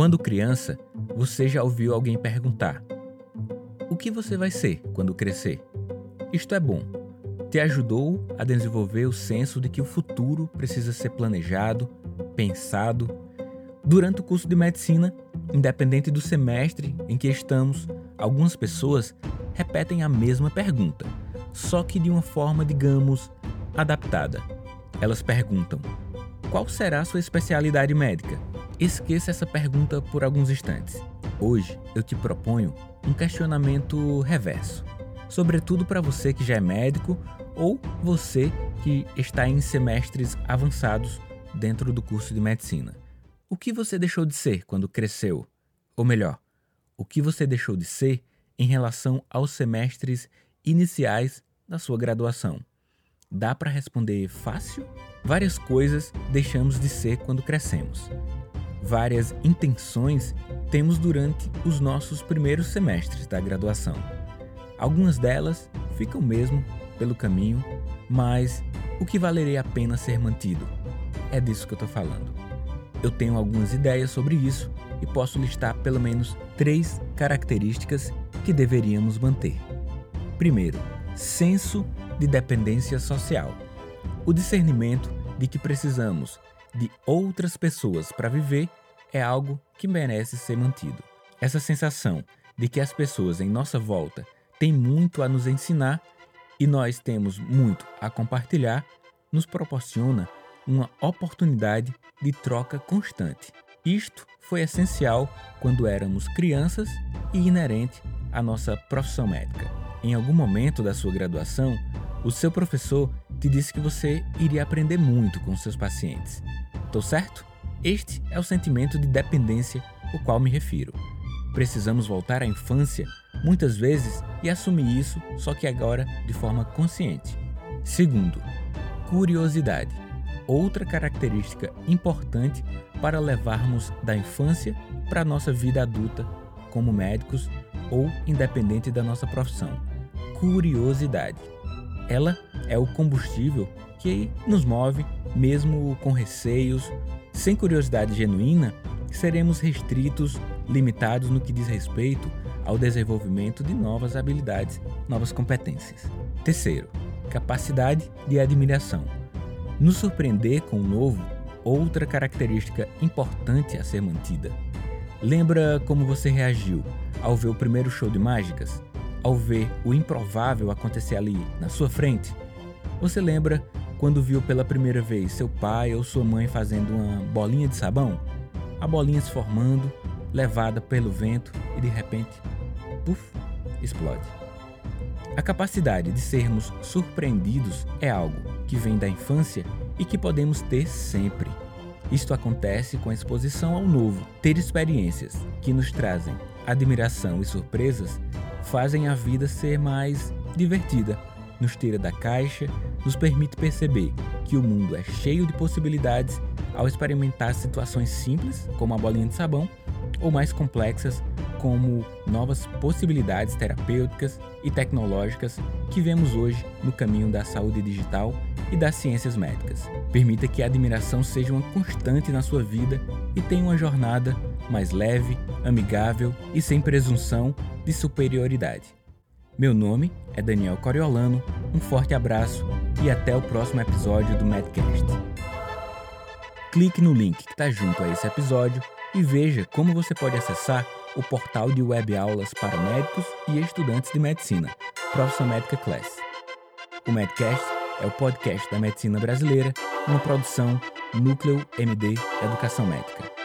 Quando criança, você já ouviu alguém perguntar: O que você vai ser quando crescer? Isto é bom. Te ajudou a desenvolver o senso de que o futuro precisa ser planejado, pensado. Durante o curso de medicina, independente do semestre em que estamos, algumas pessoas repetem a mesma pergunta, só que de uma forma, digamos, adaptada. Elas perguntam: Qual será a sua especialidade médica? Esqueça essa pergunta por alguns instantes. Hoje eu te proponho um questionamento reverso, sobretudo para você que já é médico ou você que está em semestres avançados dentro do curso de medicina. O que você deixou de ser quando cresceu? Ou melhor, o que você deixou de ser em relação aos semestres iniciais da sua graduação? Dá para responder fácil? Várias coisas deixamos de ser quando crescemos várias intenções temos durante os nossos primeiros semestres da graduação. Algumas delas ficam mesmo pelo caminho, mas o que valeria a pena ser mantido? É disso que eu estou falando. Eu tenho algumas ideias sobre isso e posso listar pelo menos três características que deveríamos manter. Primeiro, senso de dependência social. O discernimento de que precisamos de outras pessoas para viver é algo que merece ser mantido. Essa sensação de que as pessoas em nossa volta têm muito a nos ensinar e nós temos muito a compartilhar nos proporciona uma oportunidade de troca constante. Isto foi essencial quando éramos crianças e inerente à nossa profissão médica. Em algum momento da sua graduação, o seu professor te disse que você iria aprender muito com seus pacientes. Tô certo? Este é o sentimento de dependência ao qual me refiro. Precisamos voltar à infância muitas vezes e assumir isso, só que agora de forma consciente. Segundo, curiosidade. Outra característica importante para levarmos da infância para a nossa vida adulta como médicos ou independente da nossa profissão. Curiosidade. Ela é o combustível que nos move, mesmo com receios. Sem curiosidade genuína, seremos restritos, limitados no que diz respeito ao desenvolvimento de novas habilidades, novas competências. Terceiro, capacidade de admiração. Nos surpreender com o novo, outra característica importante a ser mantida. Lembra como você reagiu ao ver o primeiro show de mágicas? Ao ver o improvável acontecer ali na sua frente? Você lembra quando viu pela primeira vez seu pai ou sua mãe fazendo uma bolinha de sabão? A bolinha se formando, levada pelo vento e de repente, puf, explode. A capacidade de sermos surpreendidos é algo que vem da infância e que podemos ter sempre. Isto acontece com a exposição ao novo. Ter experiências que nos trazem admiração e surpresas fazem a vida ser mais divertida, nos tira da caixa, nos permite perceber que o mundo é cheio de possibilidades ao experimentar situações simples, como a bolinha de sabão, ou mais complexas, como novas possibilidades terapêuticas e tecnológicas que vemos hoje no caminho da saúde digital e das ciências médicas. Permita que a admiração seja uma constante na sua vida e tenha uma jornada mais leve, amigável e sem presunção de superioridade. Meu nome é Daniel Coriolano, um forte abraço e até o próximo episódio do Medcast. Clique no link que está junto a esse episódio e veja como você pode acessar o portal de web aulas para médicos e estudantes de medicina, Profissão Médica Class. O Medcast é o podcast da medicina brasileira, uma produção Núcleo MD Educação Médica.